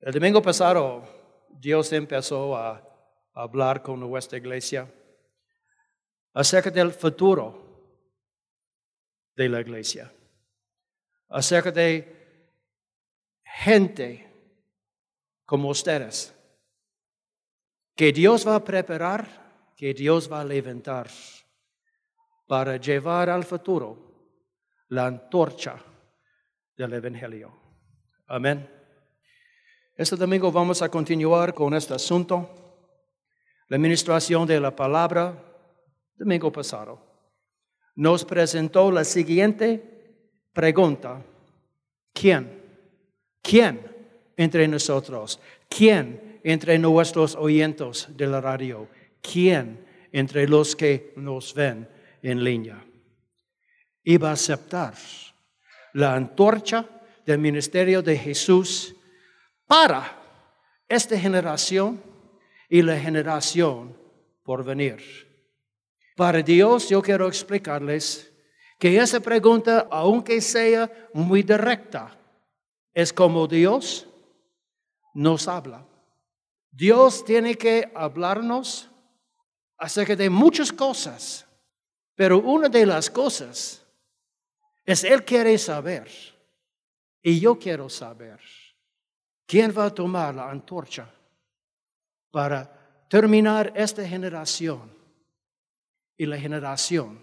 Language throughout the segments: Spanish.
El domingo pasado Dios empezó a hablar con nuestra iglesia acerca del futuro de la iglesia, acerca de gente como ustedes, que Dios va a preparar, que Dios va a levantar para llevar al futuro la antorcha del Evangelio. Amén. Este domingo vamos a continuar con este asunto, la administración de la palabra, domingo pasado. Nos presentó la siguiente pregunta. ¿Quién? ¿Quién entre nosotros? ¿Quién entre nuestros oyentes de la radio? ¿Quién entre los que nos ven en línea? Iba a aceptar la antorcha del ministerio de Jesús para esta generación y la generación por venir. Para Dios yo quiero explicarles que esa pregunta, aunque sea muy directa, es como Dios nos habla. Dios tiene que hablarnos acerca de muchas cosas, pero una de las cosas es Él quiere saber y yo quiero saber. ¿Quién va a tomar la antorcha para terminar esta generación y la generación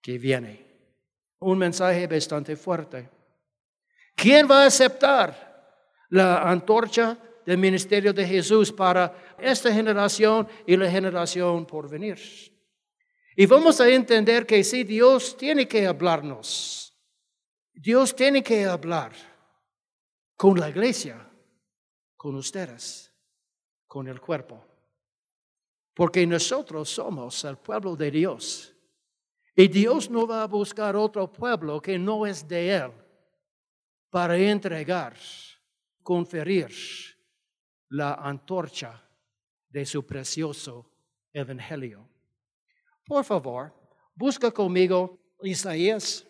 que viene? Un mensaje bastante fuerte. ¿Quién va a aceptar la antorcha del ministerio de Jesús para esta generación y la generación por venir? Y vamos a entender que si Dios tiene que hablarnos. Dios tiene que hablar con la iglesia con ustedes, con el cuerpo. Porque nosotros somos el pueblo de Dios. Y Dios no va a buscar otro pueblo que no es de Él para entregar, conferir la antorcha de su precioso evangelio. Por favor, busca conmigo Isaías,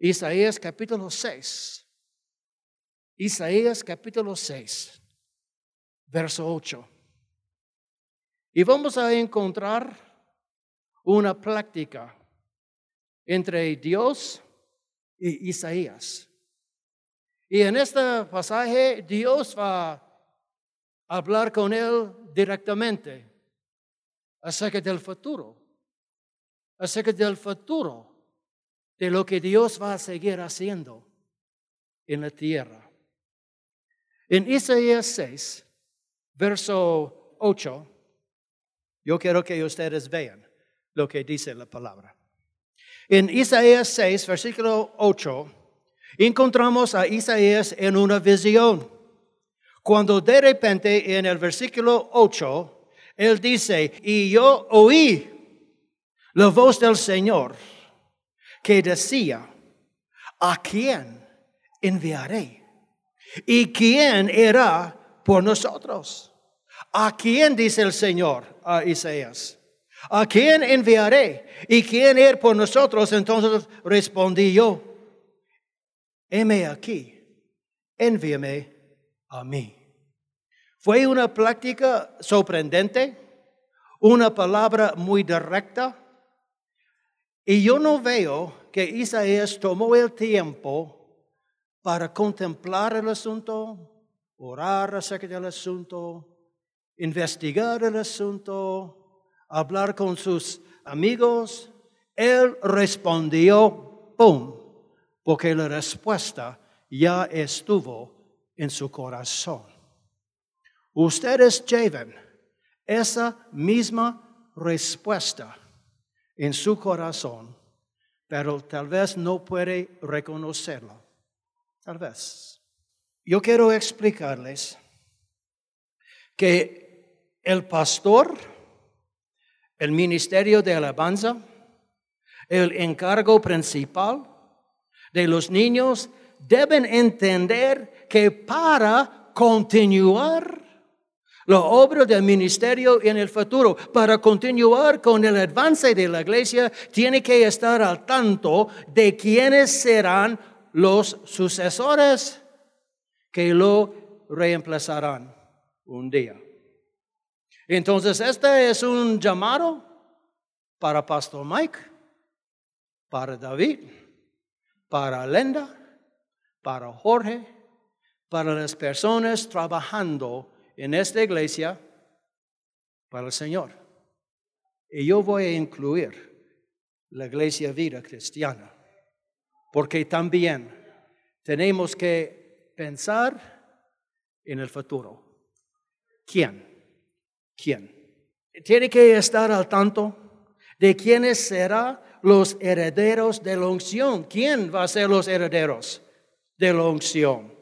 Isaías capítulo 6. Isaías capítulo 6, verso 8. Y vamos a encontrar una práctica entre Dios y Isaías. Y en este pasaje Dios va a hablar con él directamente acerca del futuro, acerca del futuro, de lo que Dios va a seguir haciendo en la tierra. En Isaías 6, verso 8, yo quiero que ustedes vean lo que dice la palabra. En Isaías 6, versículo 8, encontramos a Isaías en una visión. Cuando de repente en el versículo 8, él dice, y yo oí la voz del Señor que decía, ¿a quién enviaré? ¿Y quién era por nosotros? ¿A quién dice el Señor a Isaías? ¿A quién enviaré? ¿Y quién era por nosotros? Entonces respondí yo, heme aquí, envíame a mí. Fue una práctica sorprendente, una palabra muy directa, y yo no veo que Isaías tomó el tiempo para contemplar el asunto, orar acerca del asunto, investigar el asunto, hablar con sus amigos. Él respondió, ¡pum! Porque la respuesta ya estuvo en su corazón. Ustedes lleven esa misma respuesta en su corazón, pero tal vez no puede reconocerlo. Tal vez. Yo quiero explicarles que el pastor, el ministerio de alabanza, el encargo principal de los niños deben entender que para continuar la obra del ministerio en el futuro, para continuar con el avance de la iglesia, tiene que estar al tanto de quiénes serán los sucesores que lo reemplazarán un día. Entonces, este es un llamado para Pastor Mike, para David, para Lenda, para Jorge, para las personas trabajando en esta iglesia para el Señor. Y yo voy a incluir la iglesia vida cristiana, porque también tenemos que pensar en el futuro. ¿Quién? ¿Quién? Tiene que estar al tanto de quiénes serán los herederos de la unción. ¿Quién va a ser los herederos de la unción?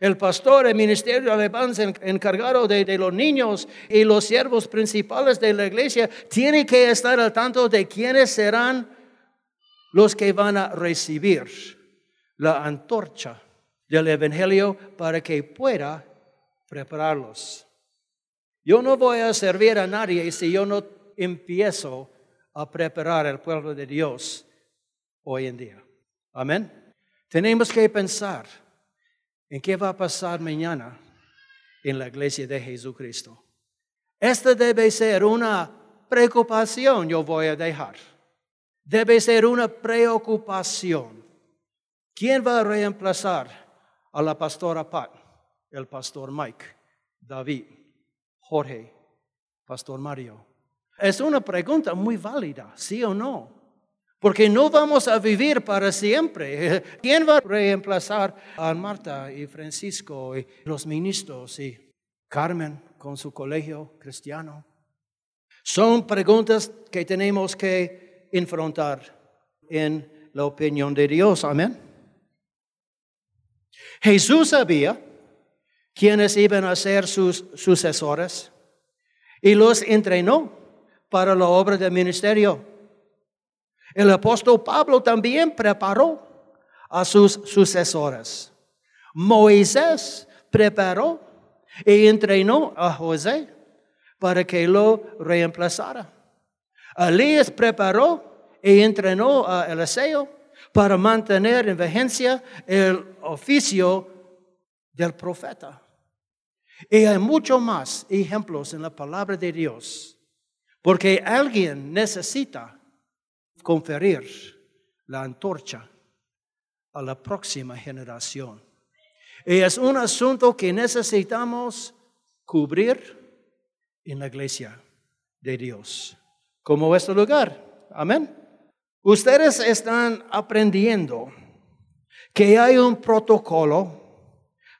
El pastor, el ministerio de alabanza encargado de, de, los niños y los siervos principales de la iglesia tiene que estar al tanto de quiénes serán los que van a recibir la antorcha del Evangelio para que pueda prepararlos. Yo no voy a servir a nadie si yo no empiezo a preparar el pueblo de Dios hoy en día. Amén. Tenemos que pensar en qué va a pasar mañana en la iglesia de Jesucristo. Esta debe ser una preocupación, yo voy a dejar. Debe ser una preocupación. ¿Quién va a reemplazar a la pastora Pat? El pastor Mike, David. Jorge, Pastor Mario? Es una pregunta muy válida, sí o no. Porque no vamos a vivir para siempre. ¿Quién va a reemplazar a Marta y Francisco y los ministros y Carmen con su colegio cristiano? Son preguntas que tenemos que enfrentar en la opinión de Dios. Amén. Jesús sabía quienes iban a ser sus sucesores y los entrenó para la obra del ministerio. El apóstol Pablo también preparó a sus sucesores. Moisés preparó y entrenó a José para que lo reemplazara. Elías preparó y entrenó a Eliseo para mantener en vigencia el oficio del profeta. Y hay muchos más ejemplos en la palabra de Dios, porque alguien necesita conferir la antorcha a la próxima generación. Y es un asunto que necesitamos cubrir en la iglesia de Dios, como este lugar. Amén. Ustedes están aprendiendo que hay un protocolo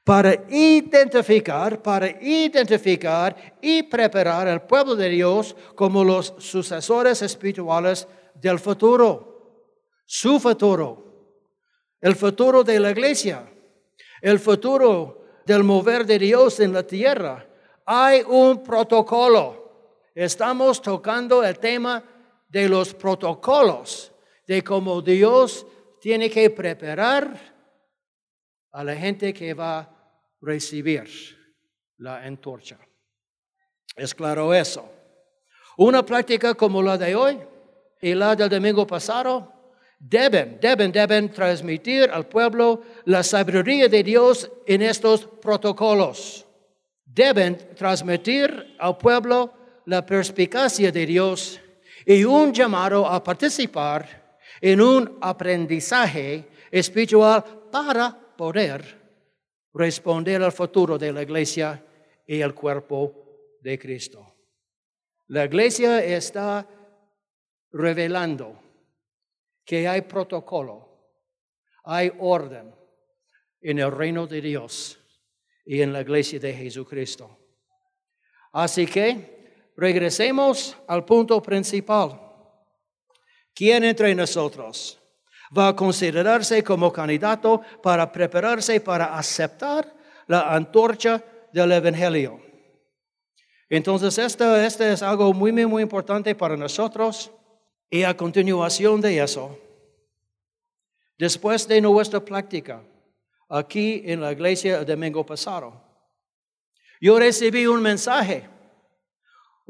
para identificar, para identificar y preparar al pueblo de Dios como los sucesores espirituales del futuro, su futuro, el futuro de la iglesia, el futuro del mover de Dios en la tierra. Hay un protocolo. Estamos tocando el tema de los protocolos, de cómo Dios tiene que preparar a la gente que va a recibir la antorcha. Es claro eso. Una práctica como la de hoy y la del domingo pasado deben, deben, deben transmitir al pueblo la sabiduría de Dios en estos protocolos. Deben transmitir al pueblo la perspicacia de Dios y un llamado a participar en un aprendizaje espiritual para poder responder al futuro de la iglesia y el cuerpo de Cristo. La iglesia está revelando que hay protocolo, hay orden en el reino de Dios y en la iglesia de Jesucristo. Así que regresemos al punto principal. ¿Quién entre nosotros va a considerarse como candidato para prepararse para aceptar la antorcha del Evangelio. Entonces, esto, es algo muy, muy, muy importante para nosotros. Y a continuación de eso, después de nuestra práctica aquí en la iglesia el domingo pasado, yo recibí un mensaje,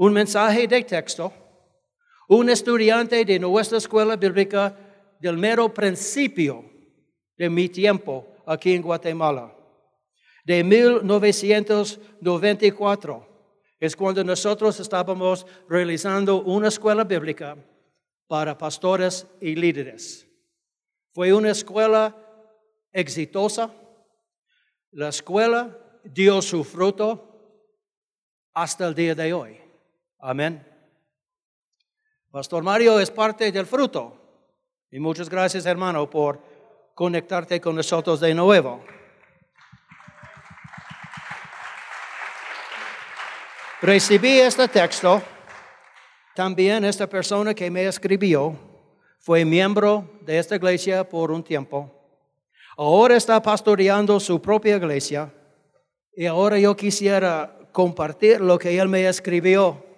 un mensaje de texto, un estudiante de nuestra escuela bíblica del mero principio de mi tiempo aquí en Guatemala. de 1994. Es cuando nosotros estábamos realizando una escuela bíblica para pastores y líderes. Fue una escuela exitosa. La escuela dio su fruto hasta el día de hoy. Amén. Pastor Mario es parte del fruto. Y muchas gracias, hermano, por conectarte con nosotros de nuevo. Recibí este texto. También esta persona que me escribió fue miembro de esta iglesia por un tiempo. Ahora está pastoreando su propia iglesia. Y ahora yo quisiera compartir lo que él me escribió,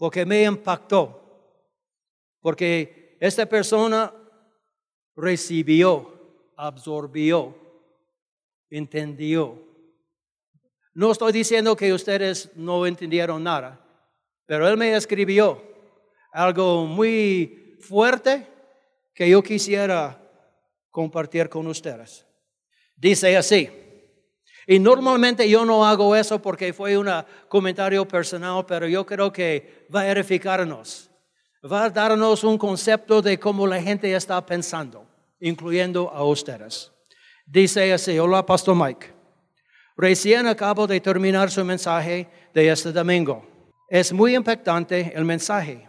porque me impactó. Porque esta persona recibió, absorbió, entendió. No estoy diciendo que ustedes no entendieron nada, pero él me escribió algo muy fuerte que yo quisiera compartir con ustedes. Dice así, y normalmente yo no hago eso porque fue un comentario personal, pero yo creo que va a edificarnos va a darnos un concepto de cómo la gente está pensando, incluyendo a ustedes. Dice así, hola Pastor Mike, recién acabo de terminar su mensaje de este domingo. Es muy impactante el mensaje.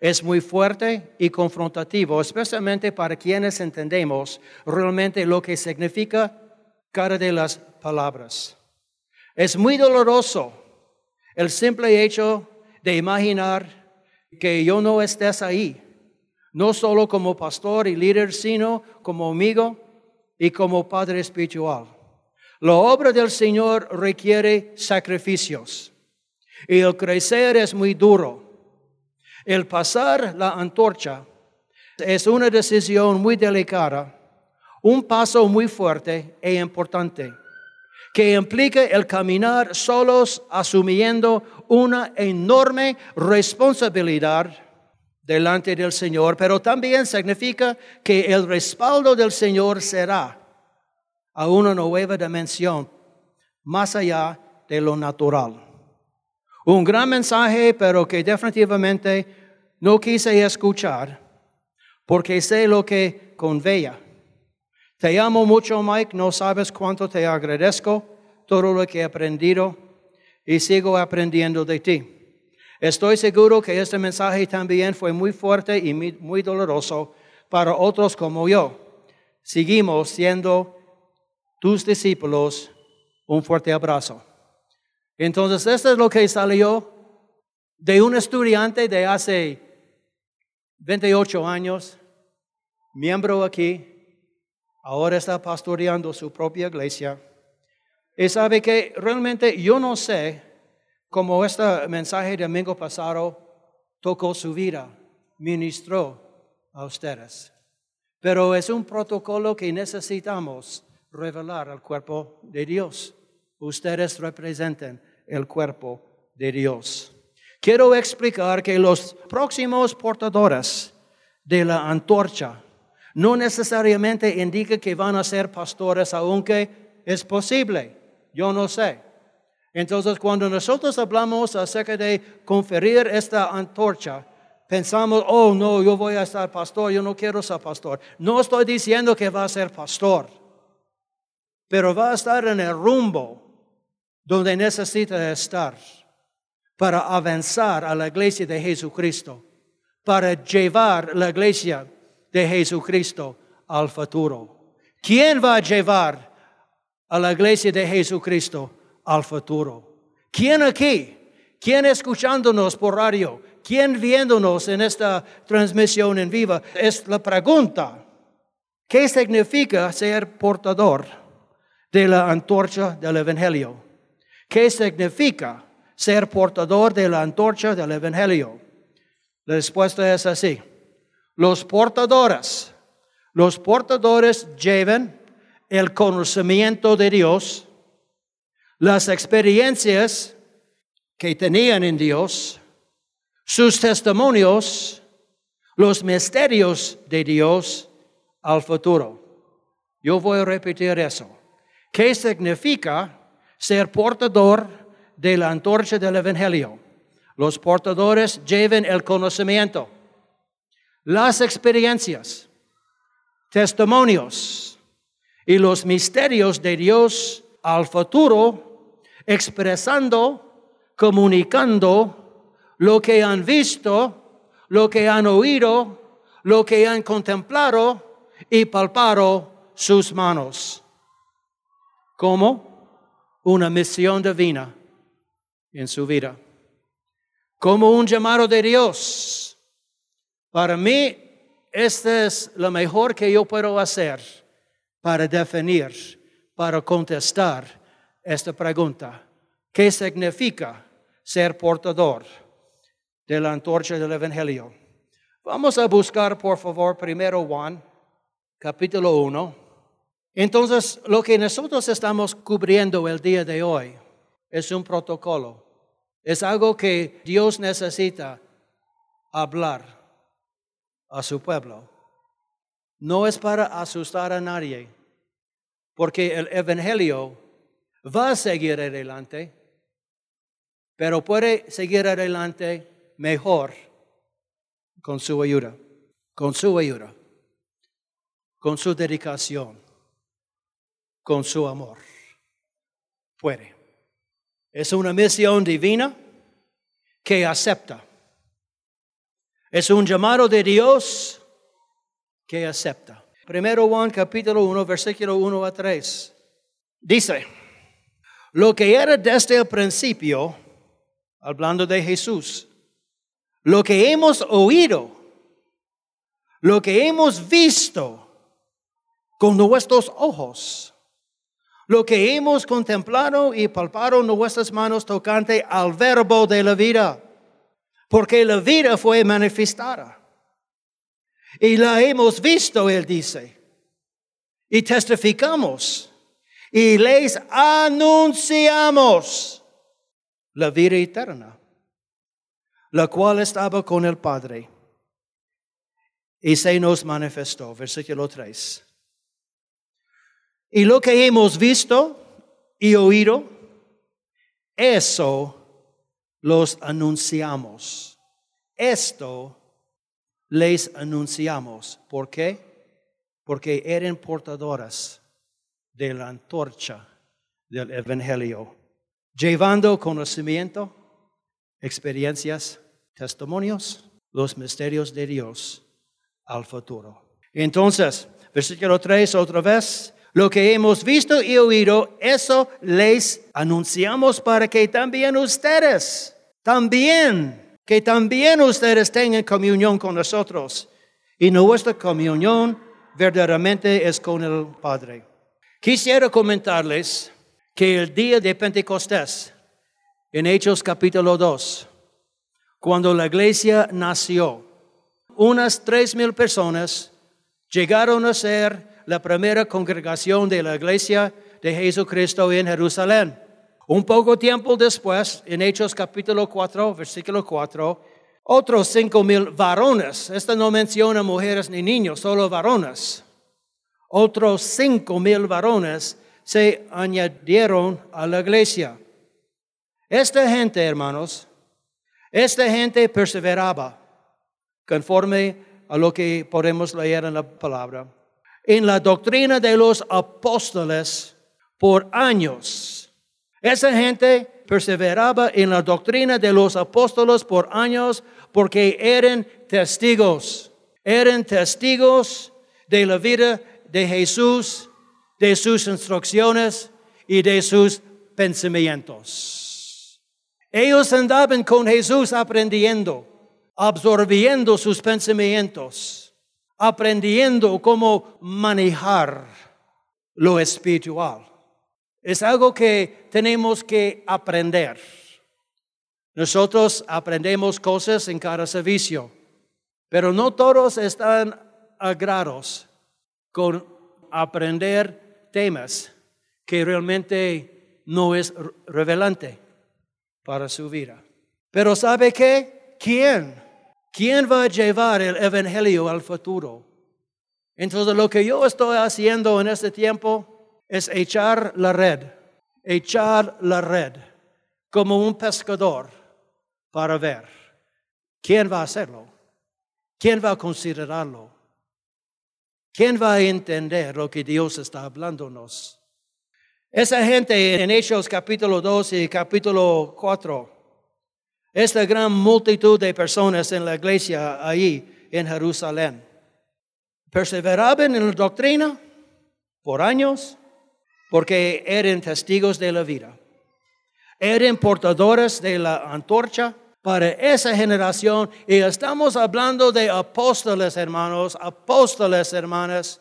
Es muy fuerte y confrontativo, especialmente para quienes entendemos realmente lo que significa cada de las palabras. Es muy doloroso el simple hecho de imaginar que yo no estés ahí, no solo como pastor y líder, sino como amigo y como padre espiritual. La obra del Señor requiere sacrificios y el crecer es muy duro. El pasar la antorcha es una decisión muy delicada, un paso muy fuerte e importante que implica el caminar solos asumiendo una enorme responsabilidad delante del Señor, pero también significa que el respaldo del Señor será a una nueva dimensión, más allá de lo natural. Un gran mensaje, pero que definitivamente no quise escuchar, porque sé lo que conveya. Te amo mucho, Mike, no sabes cuánto te agradezco todo lo que he aprendido y sigo aprendiendo de ti. Estoy seguro que este mensaje también fue muy fuerte y muy doloroso para otros como yo. Seguimos siendo tus discípulos. Un fuerte abrazo. Entonces, esto es lo que salió de un estudiante de hace 28 años, miembro aquí, ahora está pastoreando su propia iglesia. Y sabe que realmente yo no sé cómo este mensaje de domingo pasado tocó su vida, ministró a ustedes. Pero es un protocolo que necesitamos revelar al cuerpo de Dios. Ustedes representan el cuerpo de Dios. Quiero explicar que los próximos portadores de la antorcha no necesariamente indica que van a ser pastores, aunque es posible. Yo no sé. Entonces, cuando nosotros hablamos acerca de conferir esta antorcha, pensamos, oh no, yo voy a ser pastor, yo no quiero ser pastor. No estoy diciendo que va a ser pastor, pero va a estar en el rumbo donde necesita estar para avanzar a la iglesia de Jesucristo, para llevar la iglesia de Jesucristo al futuro. ¿Quién va a llevar a la iglesia de Jesucristo al futuro? ¿Quién aquí? ¿Quién escuchándonos por radio? ¿Quién viéndonos en esta transmisión en viva? Es la pregunta. ¿Qué significa ser portador de la antorcha del Evangelio? ¿Qué significa ser portador de la antorcha del Evangelio? La respuesta es así. Los portadores, los portadores llevan el conocimiento de Dios, las experiencias que tenían en Dios, sus testimonios, los misterios de Dios al futuro. Yo voy a repetir eso. ¿Qué significa ser portador de la antorcha del Evangelio? Los portadores lleven el conocimiento, las experiencias, testimonios y los misterios de Dios al futuro, expresando, comunicando lo que han visto, lo que han oído, lo que han contemplado y palpado sus manos. Como una misión divina en su vida. Como un llamado de Dios. Para mí, este es lo mejor que yo puedo hacer para definir, para contestar esta pregunta. ¿Qué significa ser portador de la antorcha del Evangelio? Vamos a buscar, por favor, primero Juan, capítulo 1. Entonces, lo que nosotros estamos cubriendo el día de hoy es un protocolo. Es algo que Dios necesita hablar a su pueblo. No es para asustar a nadie, porque el Evangelio va a seguir adelante, pero puede seguir adelante mejor con su ayuda, con su ayuda, con su dedicación, con su amor. Puede. Es una misión divina que acepta. Es un llamado de Dios que acepta. Primero Juan capítulo 1, versículo 1 a 3. Dice, lo que era desde el principio, hablando de Jesús, lo que hemos oído, lo que hemos visto con nuestros ojos, lo que hemos contemplado y palpado nuestras manos tocante al verbo de la vida, porque la vida fue manifestada y la hemos visto, él dice. Y testificamos. Y les anunciamos la vida eterna, la cual estaba con el Padre. Y se nos manifestó, versículo 3. Y lo que hemos visto y oído, eso los anunciamos. Esto les anunciamos. ¿Por qué? Porque eran portadoras de la antorcha del Evangelio, llevando conocimiento, experiencias, testimonios, los misterios de Dios al futuro. Entonces, versículo 3 otra vez, lo que hemos visto y oído, eso les anunciamos para que también ustedes, también que también ustedes tengan comunión con nosotros. Y nuestra comunión verdaderamente es con el Padre. Quisiera comentarles que el día de Pentecostés, en Hechos capítulo 2, cuando la iglesia nació, unas tres mil personas llegaron a ser la primera congregación de la iglesia de Jesucristo en Jerusalén. Un poco tiempo después, en Hechos capítulo 4, versículo 4, otros cinco mil varones, esta no menciona mujeres ni niños, solo varones, otros cinco mil varones se añadieron a la iglesia. Esta gente, hermanos, esta gente perseveraba conforme a lo que podemos leer en la palabra, en la doctrina de los apóstoles por años. Esa gente perseveraba en la doctrina de los apóstoles por años porque eran testigos, eran testigos de la vida de Jesús, de sus instrucciones y de sus pensamientos. Ellos andaban con Jesús aprendiendo, absorbiendo sus pensamientos, aprendiendo cómo manejar lo espiritual. Es algo que tenemos que aprender. Nosotros aprendemos cosas en cada servicio, pero no todos están agrados con aprender temas que realmente no es revelante para su vida. Pero ¿sabe qué? ¿Quién? ¿Quién va a llevar el Evangelio al futuro? Entonces lo que yo estoy haciendo en este tiempo es echar la red, echar la red como un pescador para ver quién va a hacerlo, quién va a considerarlo, quién va a entender lo que Dios está hablándonos. Esa gente en Hechos capítulo 2 y capítulo 4, esta gran multitud de personas en la iglesia ahí en Jerusalén, perseveraban en la doctrina por años porque eran testigos de la vida. Eran portadores de la antorcha para esa generación y estamos hablando de apóstoles, hermanos, apóstoles, hermanas,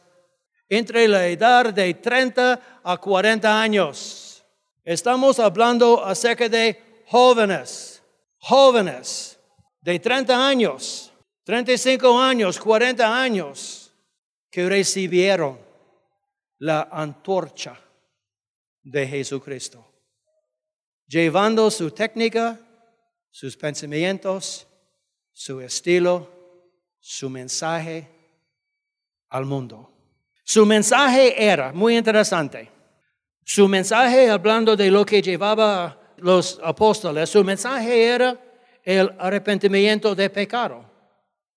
entre la edad de 30 a 40 años. Estamos hablando acerca de jóvenes, jóvenes de 30 años, 35 años, 40 años, que recibieron la antorcha de Jesucristo, llevando su técnica, sus pensamientos, su estilo, su mensaje al mundo. Su mensaje era muy interesante. Su mensaje, hablando de lo que llevaba los apóstoles, su mensaje era el arrepentimiento de pecado.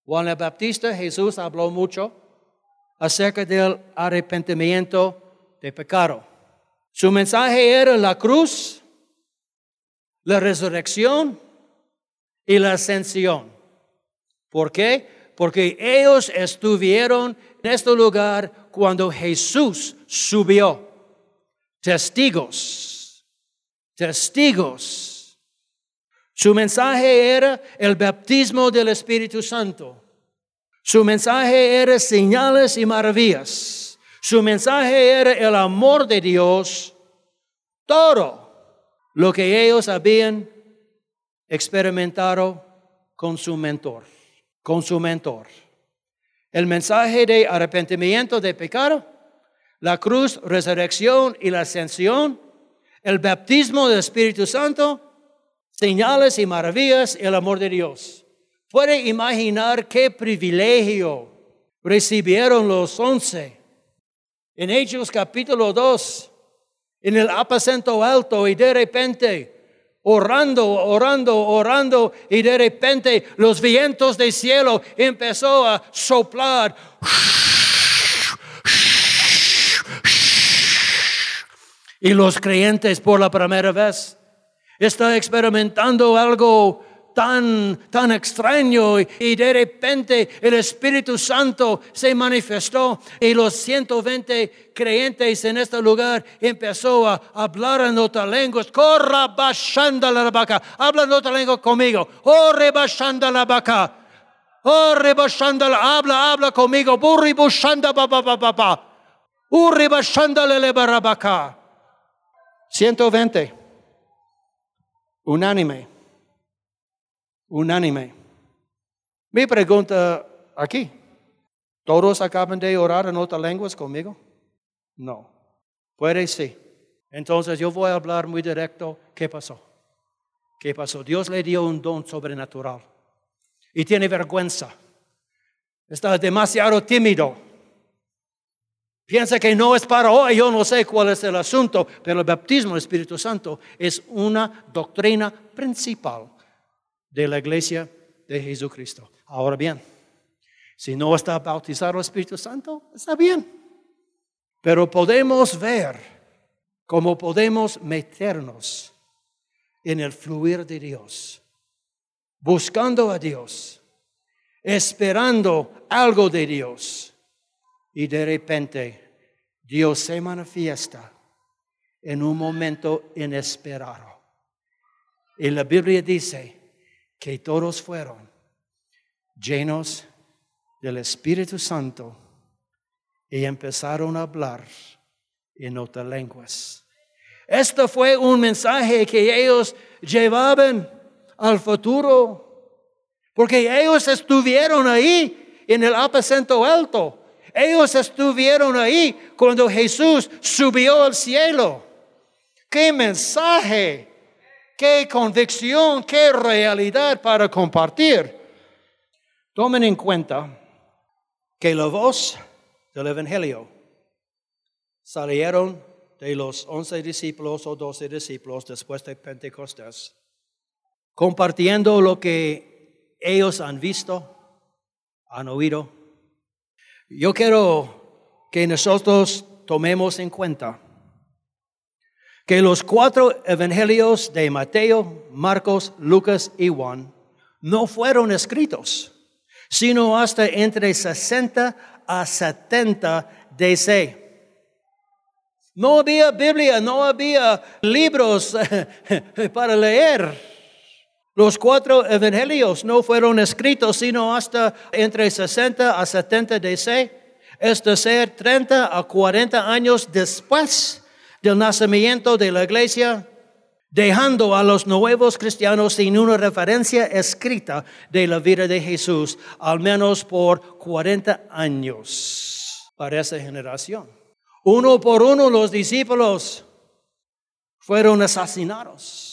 Juan el Baptista, Jesús habló mucho acerca del arrepentimiento de pecado. Su mensaje era la cruz, la resurrección y la ascensión. ¿Por qué? Porque ellos estuvieron en este lugar cuando Jesús subió. Testigos, testigos. Su mensaje era el bautismo del Espíritu Santo. Su mensaje era señales y maravillas. Su mensaje era el amor de Dios, todo lo que ellos habían experimentado con su mentor, con su mentor. El mensaje de arrepentimiento de pecado, la cruz, resurrección y la ascensión, el bautismo del Espíritu Santo, señales y maravillas, el amor de Dios. Puede imaginar qué privilegio recibieron los once en Hechos capítulo 2, en el aposento alto y de repente, orando, orando, orando y de repente los vientos del cielo empezó a soplar. Y los creyentes por la primera vez están experimentando algo tan, tan extraño y de repente el Espíritu Santo se manifestó y los 120 creyentes en este lugar empezó a hablar en otras lenguas. Corra bashanda la vaca. Habla en otra lengua conmigo. Oh, rebashanda la vaca. Rebashanda la. Habla, habla conmigo. Burri bushanda pa pa pa pa pa. Urri bashanda barabaka. 120. Unánime unánime. Mi pregunta aquí, ¿todos acaban de orar en otras lenguas conmigo? No. Puede sí. Entonces yo voy a hablar muy directo. ¿Qué pasó? ¿Qué pasó? Dios le dio un don sobrenatural y tiene vergüenza. Está demasiado tímido. Piensa que no es para hoy, yo no sé cuál es el asunto, pero el bautismo del Espíritu Santo es una doctrina principal de la iglesia de Jesucristo. Ahora bien, si no está bautizado el Espíritu Santo, está bien. Pero podemos ver cómo podemos meternos en el fluir de Dios, buscando a Dios, esperando algo de Dios. Y de repente Dios se manifiesta en un momento inesperado. Y la Biblia dice, que todos fueron llenos del Espíritu Santo y empezaron a hablar en otras lenguas. Esto fue un mensaje que ellos llevaban al futuro, porque ellos estuvieron ahí en el aposento alto. Ellos estuvieron ahí cuando Jesús subió al cielo. ¡Qué mensaje! qué convicción, qué realidad para compartir. Tomen en cuenta que la voz del Evangelio salieron de los once discípulos o doce discípulos después de Pentecostés, compartiendo lo que ellos han visto, han oído. Yo quiero que nosotros tomemos en cuenta que los cuatro evangelios de Mateo, Marcos, Lucas y Juan no fueron escritos, sino hasta entre 60 a 70 DC. No había Biblia, no había libros para leer. Los cuatro evangelios no fueron escritos sino hasta entre 60 a 70 DC, es decir, 30 a 40 años después del nacimiento de la iglesia, dejando a los nuevos cristianos sin una referencia escrita de la vida de Jesús, al menos por 40 años para esa generación. Uno por uno los discípulos fueron asesinados.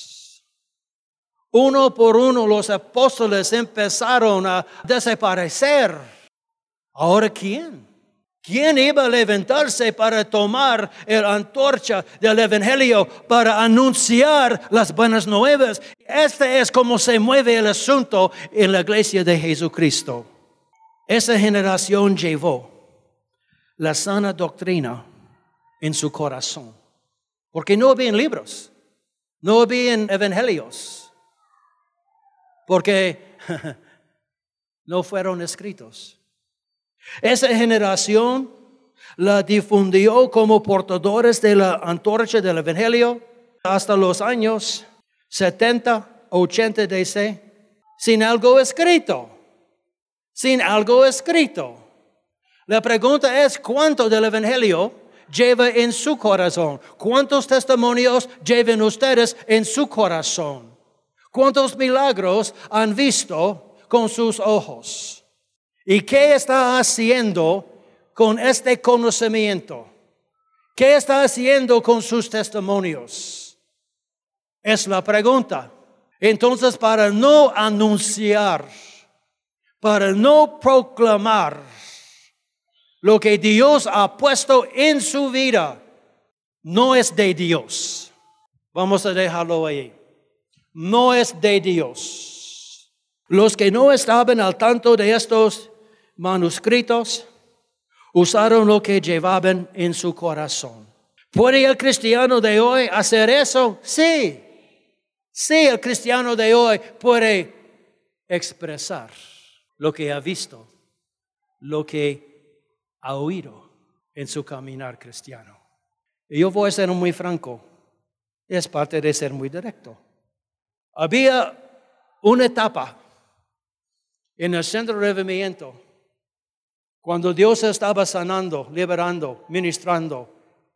Uno por uno los apóstoles empezaron a desaparecer. Ahora, ¿quién? ¿Quién iba a levantarse para tomar la antorcha del Evangelio para anunciar las buenas nuevas? Este es como se mueve el asunto en la iglesia de Jesucristo. Esa generación llevó la sana doctrina en su corazón, porque no habían libros, no habían evangelios, porque no fueron escritos. Esa generación la difundió como portadores de la antorcha del Evangelio hasta los años 70, 80 DC, sin algo escrito, sin algo escrito. La pregunta es, ¿cuánto del Evangelio lleva en su corazón? ¿Cuántos testimonios llevan ustedes en su corazón? ¿Cuántos milagros han visto con sus ojos? ¿Y qué está haciendo con este conocimiento? ¿Qué está haciendo con sus testimonios? Es la pregunta. Entonces, para no anunciar, para no proclamar lo que Dios ha puesto en su vida, no es de Dios. Vamos a dejarlo ahí. No es de Dios. Los que no estaban al tanto de estos manuscritos usaron lo que llevaban en su corazón. ¿Puede el cristiano de hoy hacer eso? Sí. Sí, el cristiano de hoy puede expresar lo que ha visto, lo que ha oído en su caminar cristiano. Y yo voy a ser muy franco, es parte de ser muy directo. Había una etapa en el centro de revivimiento cuando Dios estaba sanando, liberando, ministrando,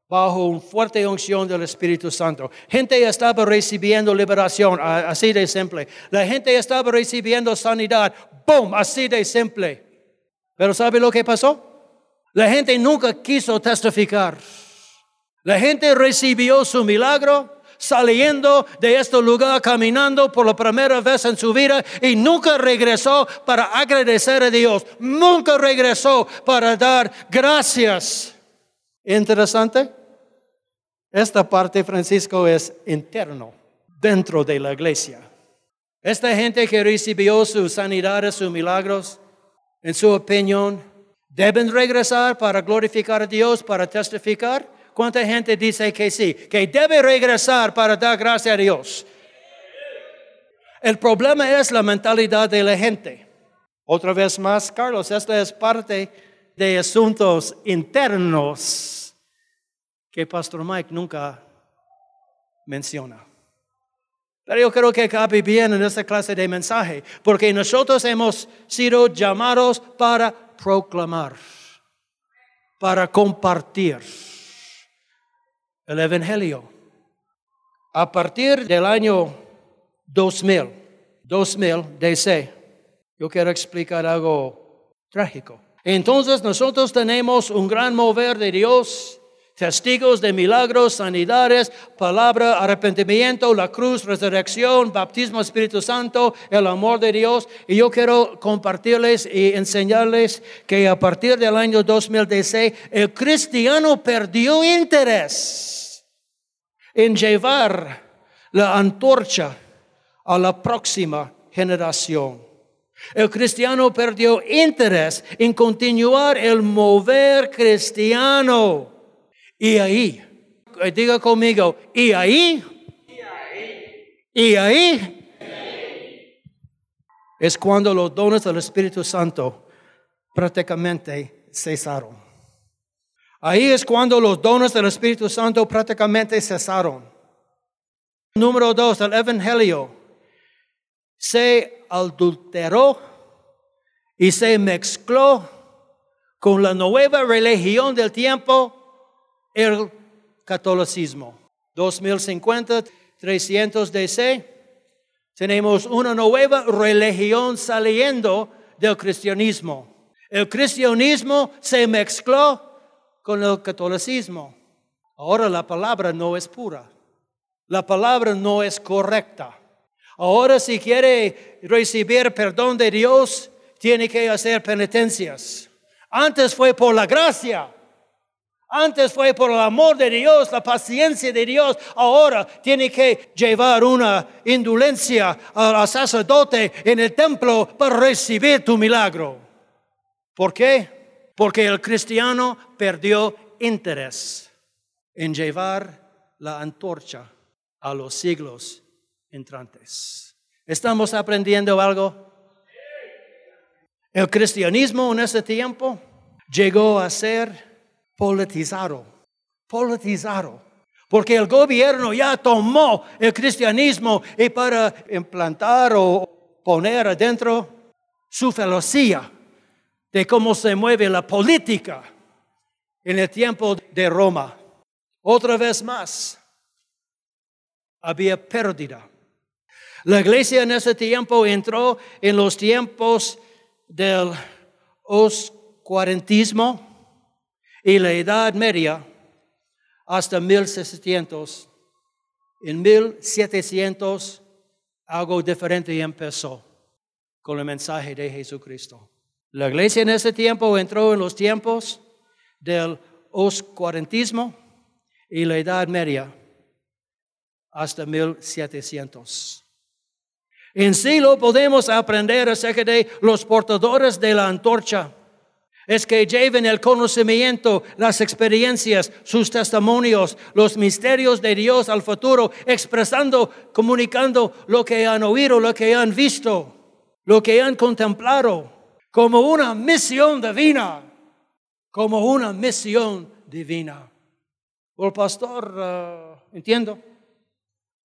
bajo un fuerte unción del Espíritu Santo. Gente estaba recibiendo liberación, así de simple. La gente estaba recibiendo sanidad, ¡boom! Así de simple. Pero ¿sabe lo que pasó? La gente nunca quiso testificar. La gente recibió su milagro, saliendo de este lugar caminando por la primera vez en su vida y nunca regresó para agradecer a Dios, nunca regresó para dar gracias. Interesante. Esta parte, Francisco, es interno, dentro de la iglesia. Esta gente que recibió su sanidad, sus milagros, en su opinión, deben regresar para glorificar a Dios, para testificar. ¿Cuánta gente dice que sí? Que debe regresar para dar gracias a Dios. El problema es la mentalidad de la gente. Otra vez más, Carlos, esta es parte de asuntos internos que Pastor Mike nunca menciona. Pero yo creo que cabe bien en esta clase de mensaje, porque nosotros hemos sido llamados para proclamar, para compartir el Evangelio. A partir del año 2000, 2000 DC, yo quiero explicar algo trágico. Entonces nosotros tenemos un gran mover de Dios, testigos de milagros, sanidades, palabra, arrepentimiento, la cruz, resurrección, bautismo, Espíritu Santo, el amor de Dios. Y yo quiero compartirles y enseñarles que a partir del año 2016 el cristiano perdió interés en llevar la antorcha a la próxima generación. El cristiano perdió interés en continuar el mover cristiano. Y ahí, diga conmigo, y ahí, y ahí, es cuando los dones del Espíritu Santo prácticamente cesaron. Ahí es cuando los dones del Espíritu Santo prácticamente cesaron. Número dos, el Evangelio se adulteró y se mezcló con la nueva religión del tiempo, el catolicismo. 2050, 300 DC, tenemos una nueva religión saliendo del cristianismo. El cristianismo se mezcló con el catolicismo. Ahora la palabra no es pura. La palabra no es correcta. Ahora si quiere recibir perdón de Dios, tiene que hacer penitencias. Antes fue por la gracia. Antes fue por el amor de Dios, la paciencia de Dios. Ahora tiene que llevar una indolencia al sacerdote en el templo para recibir tu milagro. ¿Por qué? Porque el cristiano perdió interés en llevar la antorcha a los siglos entrantes. ¿Estamos aprendiendo algo? El cristianismo en ese tiempo llegó a ser politizado, politizado, porque el gobierno ya tomó el cristianismo y para implantar o poner adentro su filosofía de cómo se mueve la política en el tiempo de Roma. Otra vez más, había pérdida. La iglesia en ese tiempo entró en los tiempos del oscurantismo y la Edad Media hasta 1600. En 1700 algo diferente empezó con el mensaje de Jesucristo. La iglesia en ese tiempo entró en los tiempos del oscurantismo y la Edad Media hasta 1700. En sí lo podemos aprender acerca de los portadores de la antorcha. Es que lleven el conocimiento, las experiencias, sus testimonios, los misterios de Dios al futuro, expresando, comunicando lo que han oído, lo que han visto, lo que han contemplado, como una misión divina, como una misión divina. El pastor, uh, entiendo.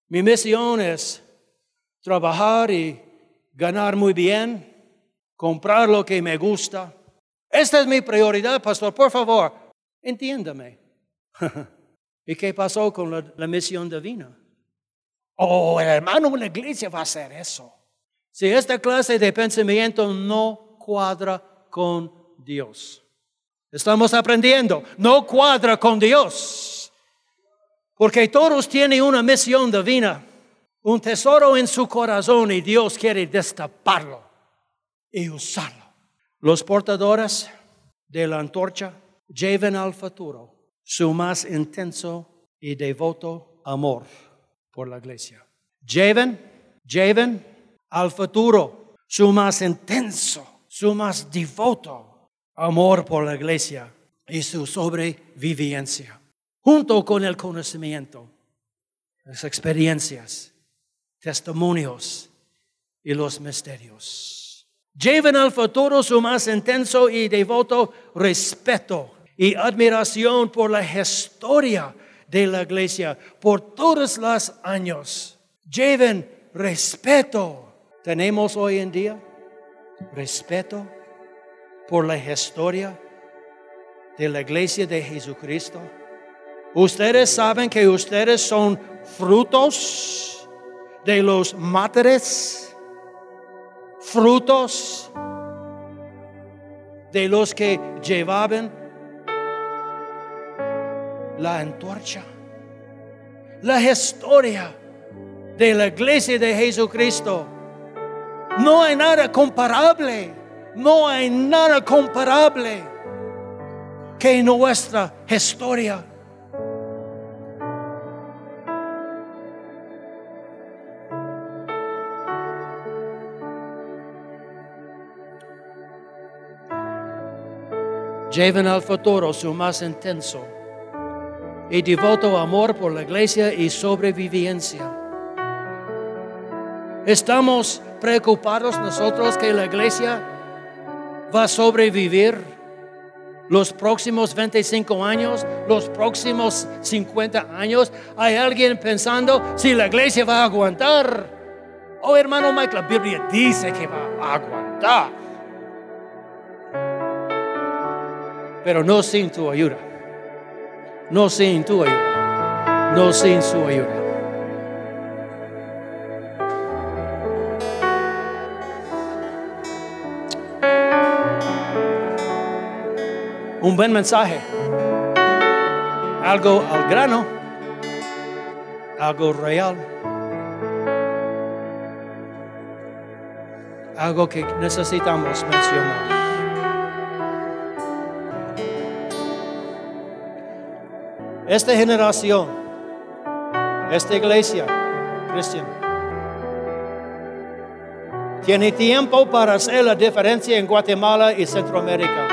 Mi misión es trabajar y ganar muy bien, comprar lo que me gusta. Esta es mi prioridad, pastor. Por favor, entiéndame. ¿Y qué pasó con la, misión divina? Oh, el hermano en la iglesia va a hacer eso. Si esta clase de pensamiento no cuadra con Dios. Estamos aprendiendo, no cuadra con Dios. Porque todos tienen una misión divina, un tesoro en su corazón y Dios quiere destaparlo y usarlo. Los portadores de la antorcha llevan al futuro su más intenso y devoto amor por la iglesia. Lleven, lleven al futuro su más intenso, su más devoto amor por la iglesia y su sobrevivencia junto con el conocimiento, las experiencias, testimonios y los misterios. Lleven al futuro su más intenso y devoto respeto y admiración por la historia de la iglesia por todos los años. Lleven respeto. ¿Tenemos hoy en día respeto por la historia de la iglesia de Jesucristo? Ustedes saben que ustedes son frutos de los máteres, frutos de los que llevaban la antorcha. La historia de la iglesia de Jesucristo. No hay nada comparable, no hay nada comparable que nuestra historia. Lleven al futuro su más intenso y devoto amor por la iglesia y sobrevivencia. ¿Estamos preocupados nosotros que la iglesia va a sobrevivir los próximos 25 años, los próximos 50 años? ¿Hay alguien pensando si la iglesia va a aguantar? Oh, hermano Mike, la Biblia dice que va a aguantar. Pero no sin tu ayuda. No sin tu ayuda. No sin su ayuda. Un buen mensaje. Algo al grano. Algo real. algo que necesitamos mencionar. Esta generación, esta iglesia cristiana, tiene tiempo para hacer la diferencia en Guatemala y Centroamérica.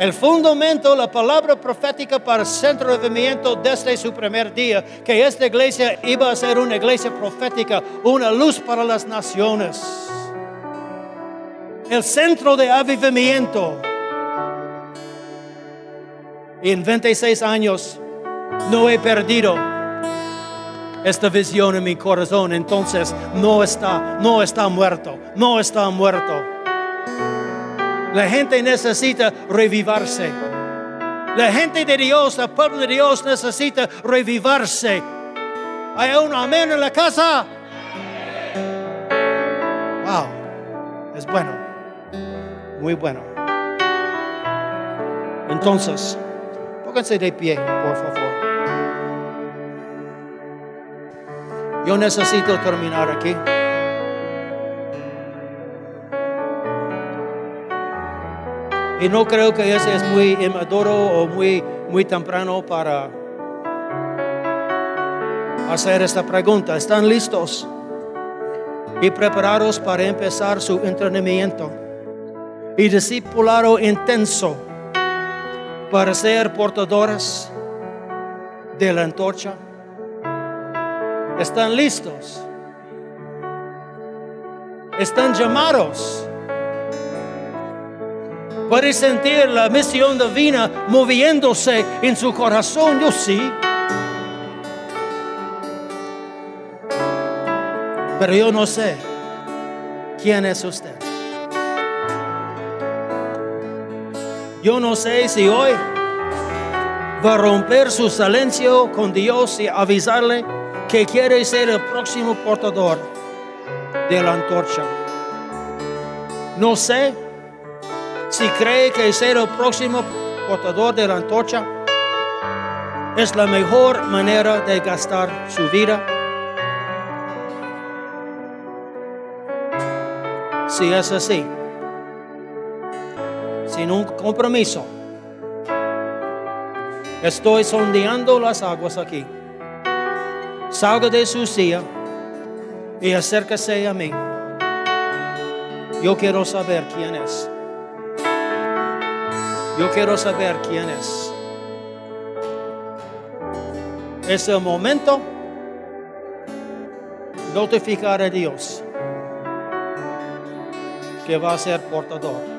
El fundamento, la palabra profética para el centro de movimiento desde su primer día, que esta iglesia iba a ser una iglesia profética, una luz para las naciones. El centro de avivamiento. En 26 años no he perdido esta visión en mi corazón, entonces no está, no está muerto, no está muerto. La gente necesita revivarse. La gente de Dios, el pueblo de Dios necesita revivarse. ¿Hay un amén en la casa? Wow, es bueno, muy bueno. Entonces, pónganse de pie, por favor. Yo necesito terminar aquí. Y no creo que ese es muy inmaduro o muy, muy temprano para hacer esta pregunta. ¿Están listos y preparados para empezar su entrenamiento y discipulado intenso para ser portadores de la antorcha? ¿Están listos? ¿Están llamados? Puede sentir la misión divina moviéndose en su corazón, yo sí. Pero yo no sé quién es usted. Yo no sé si hoy va a romper su silencio con Dios y avisarle que quiere ser el próximo portador de la antorcha. No sé si cree que ser el próximo portador de la antorcha es la mejor manera de gastar su vida. Si es así, sin un compromiso, estoy sondeando las aguas aquí. Salga de su silla y acérquese a mí. Yo quiero saber quién es. Yo quiero saber quién es. Es el momento notificar a Dios que va a ser portador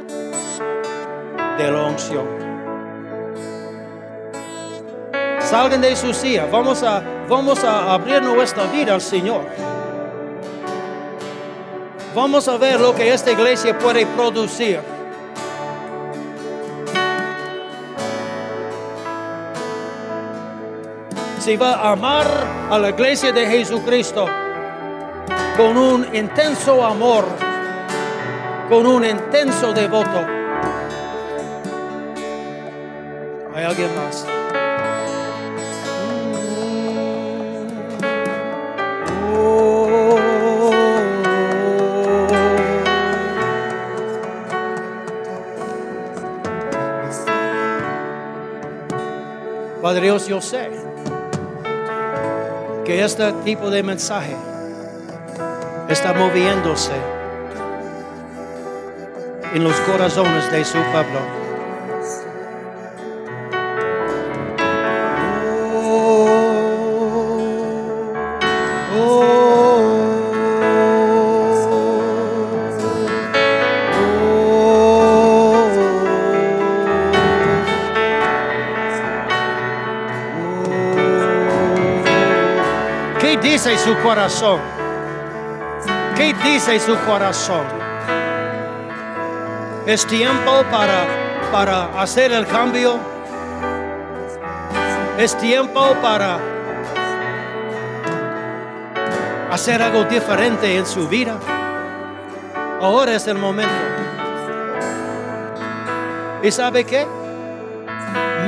de la unción. Salgan de su silla. Vamos a, vamos a abrir nuestra vida al Señor. Vamos a ver lo que esta iglesia puede producir. si va a amar a la iglesia de Jesucristo con un intenso amor, con un intenso devoto. ¿Hay alguien más? Padre Dios, yo sé que este tipo de mensaje está moviéndose en los corazones de su pueblo. Su corazón? ¿Qué dice su corazón? Es tiempo para, para hacer el cambio. Es tiempo para hacer algo diferente en su vida. Ahora es el momento. ¿Y sabe qué?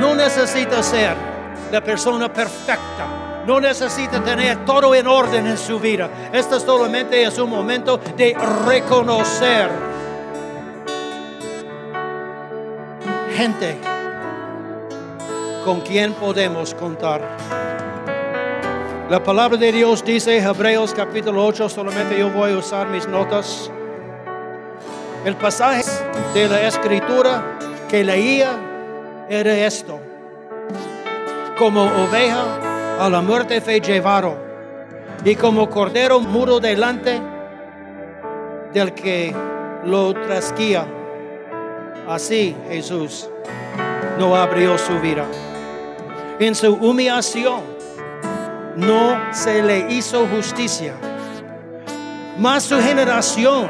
No necesita ser la persona perfecta. No necesita tener todo en orden en su vida. Esto solamente es un momento de reconocer gente con quien podemos contar. La palabra de Dios dice, Hebreos capítulo 8, solamente yo voy a usar mis notas. El pasaje de la escritura que leía era esto. Como oveja a la muerte fue llevado y como cordero mudo delante del que lo trasquía. Así Jesús no abrió su vida. En su humillación no se le hizo justicia. Mas su generación,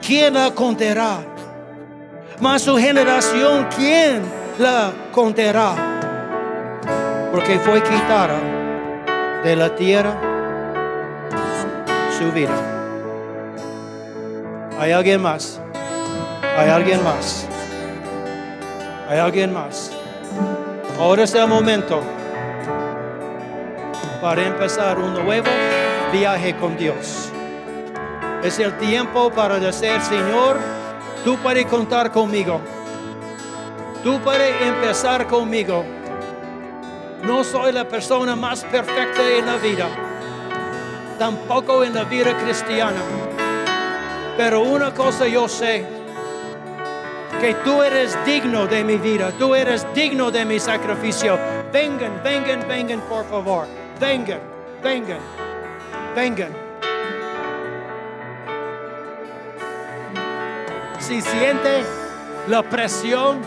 ¿quién la contará? Mas su generación, ¿quién la contará? Porque fue quitada de la tierra su vida. ¿Hay alguien más? ¿Hay alguien más? ¿Hay alguien más? Ahora es el momento para empezar un nuevo viaje con Dios. Es el tiempo para decir, Señor, tú puedes contar conmigo. Tú puedes empezar conmigo. No soy la persona más perfecta en la vida, tampoco en la vida cristiana. Pero una cosa yo sé, que tú eres digno de mi vida, tú eres digno de mi sacrificio. Vengan, vengan, vengan, por favor. Vengan, vengan, vengan. Si siente la presión,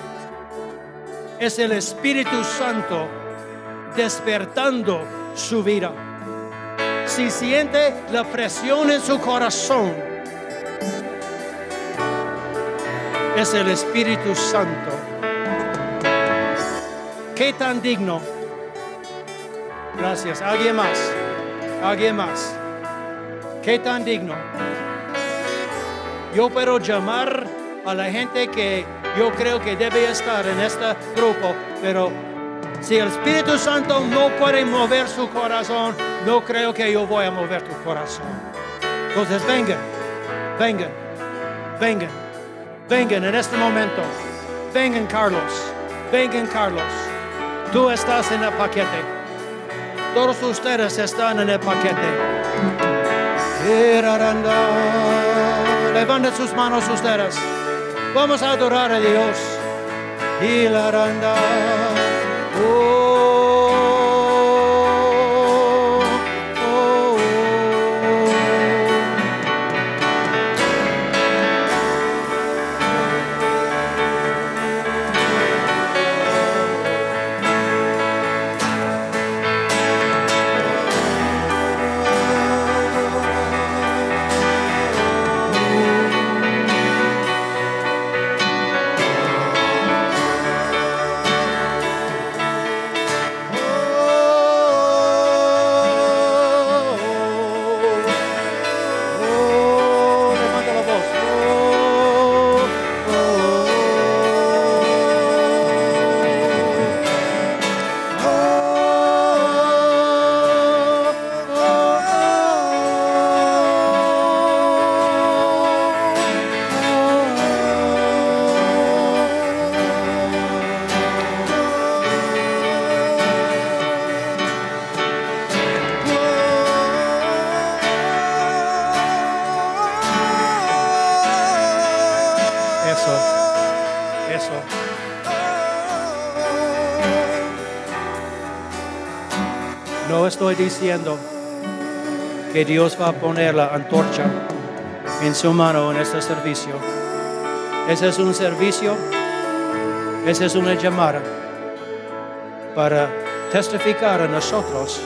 es el Espíritu Santo despertando su vida. Si siente la presión en su corazón, es el Espíritu Santo. ¿Qué tan digno? Gracias. ¿Alguien más? ¿Alguien más? ¿Qué tan digno? Yo puedo llamar a la gente que yo creo que debe estar en este grupo, pero si el Espíritu Santo no puede mover su corazón, no creo que yo voy a mover tu corazón. Entonces vengan, vengan, vengan, vengan en este momento. Vengan Carlos, vengan Carlos. Tú estás en el paquete. Todos ustedes están en el paquete. Levanten sus manos ustedes. Vamos a adorar a Dios. Y la. Oh, diciendo que Dios va a poner la antorcha en su mano en este servicio. Ese es un servicio, esa es una llamada para testificar a nosotros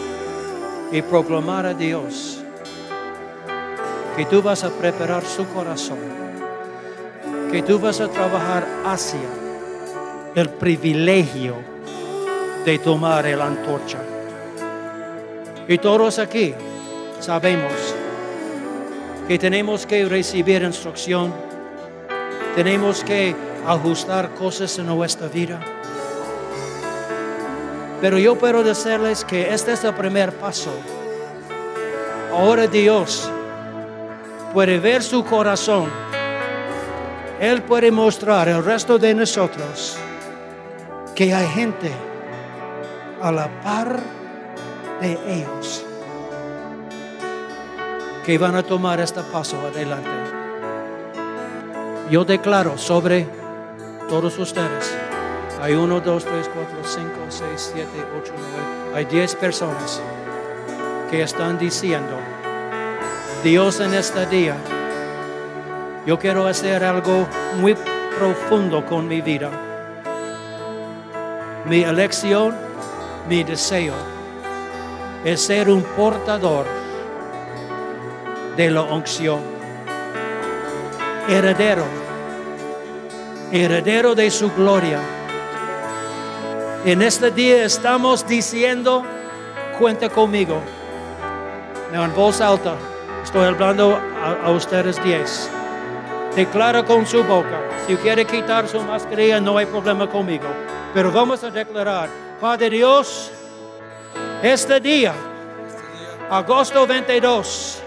y proclamar a Dios que tú vas a preparar su corazón, que tú vas a trabajar hacia el privilegio de tomar el antorcha. Y todos aquí sabemos que tenemos que recibir instrucción, tenemos que ajustar cosas en nuestra vida. Pero yo puedo decirles que este es el primer paso. Ahora Dios puede ver su corazón. Él puede mostrar al resto de nosotros que hay gente a la par de ellos que van a tomar este paso adelante. Yo declaro sobre todos ustedes. Hay uno, dos, tres, cuatro, cinco, seis, siete, ocho, nueve. Hay diez personas que están diciendo, Dios en este día, yo quiero hacer algo muy profundo con mi vida. Mi elección, mi deseo es ser un portador de la unción, heredero, heredero de su gloria. En este día estamos diciendo, cuenta conmigo. En voz alta, estoy hablando a, ustedes diez. Declara con su boca. Si quiere quitar su mascarilla, no hay problema conmigo. Pero vamos a declarar, Padre Dios, este día, agosto 22,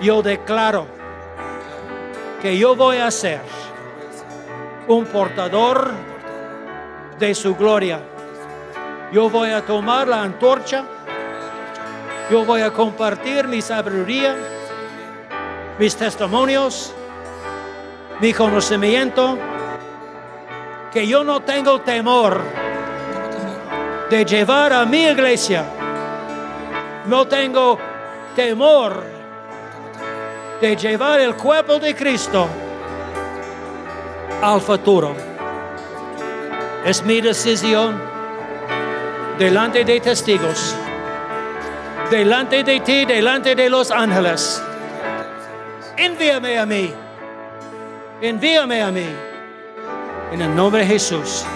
yo declaro que yo voy a ser un portador de su gloria. Yo voy a tomar la antorcha, yo voy a compartir mi sabiduría, mis testimonios, mi conocimiento, que yo no tengo temor de llevar a mi iglesia. No tengo temor de llevar el cuerpo de Cristo al futuro. Es mi decisión delante de testigos, delante de ti, delante de los ángeles. Envíame a mí. Envíame a mí. En el nombre de Jesús.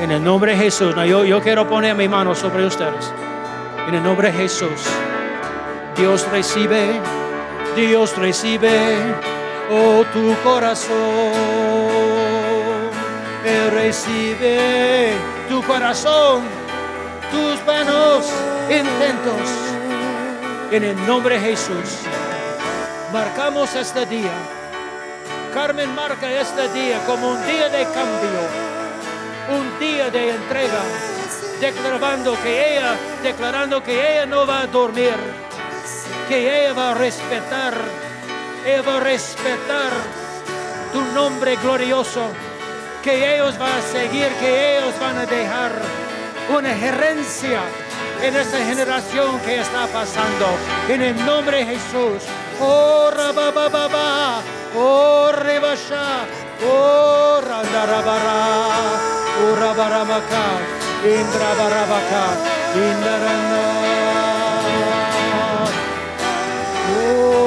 En el nombre de Jesús. yo, yo quiero poner mi mano sobre ustedes. En el nombre de Jesús. Dios recibe. Dios recibe. Oh, tu corazón. Él recibe tu corazón. Tus buenos intentos. En el nombre de Jesús. Marcamos este día. Carmen marca este día como un día de cambio un día de entrega, declarando que ella, declarando que ella no va a dormir, que ella va a respetar, ella va a respetar tu nombre glorioso, que ellos van a seguir, que ellos van a dejar una gerencia en esta generación que está pasando. En el nombre de Jesús. Oh, rabababa, oh, rebasha, oh, randarabara. Urabarabaka, Indrabarabaka, Indarana. Oh.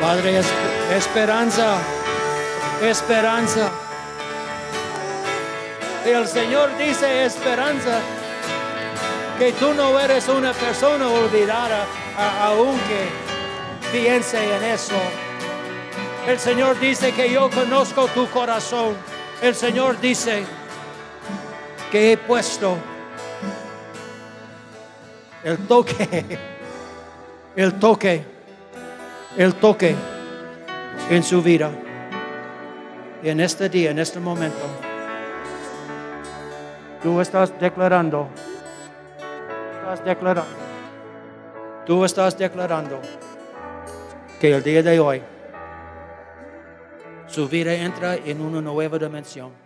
Padre, esperanza, esperanza. Y el Señor dice esperanza, que tú no eres una persona olvidada, aunque piense en eso. El Señor dice que yo conozco tu corazón. El Señor dice que he puesto el toque, el toque, el toque en su vida. Y en este día, en este momento, tú estás declarando, estás declarando, tú estás declarando que el día de hoy su vida entra en una nueva dimensión.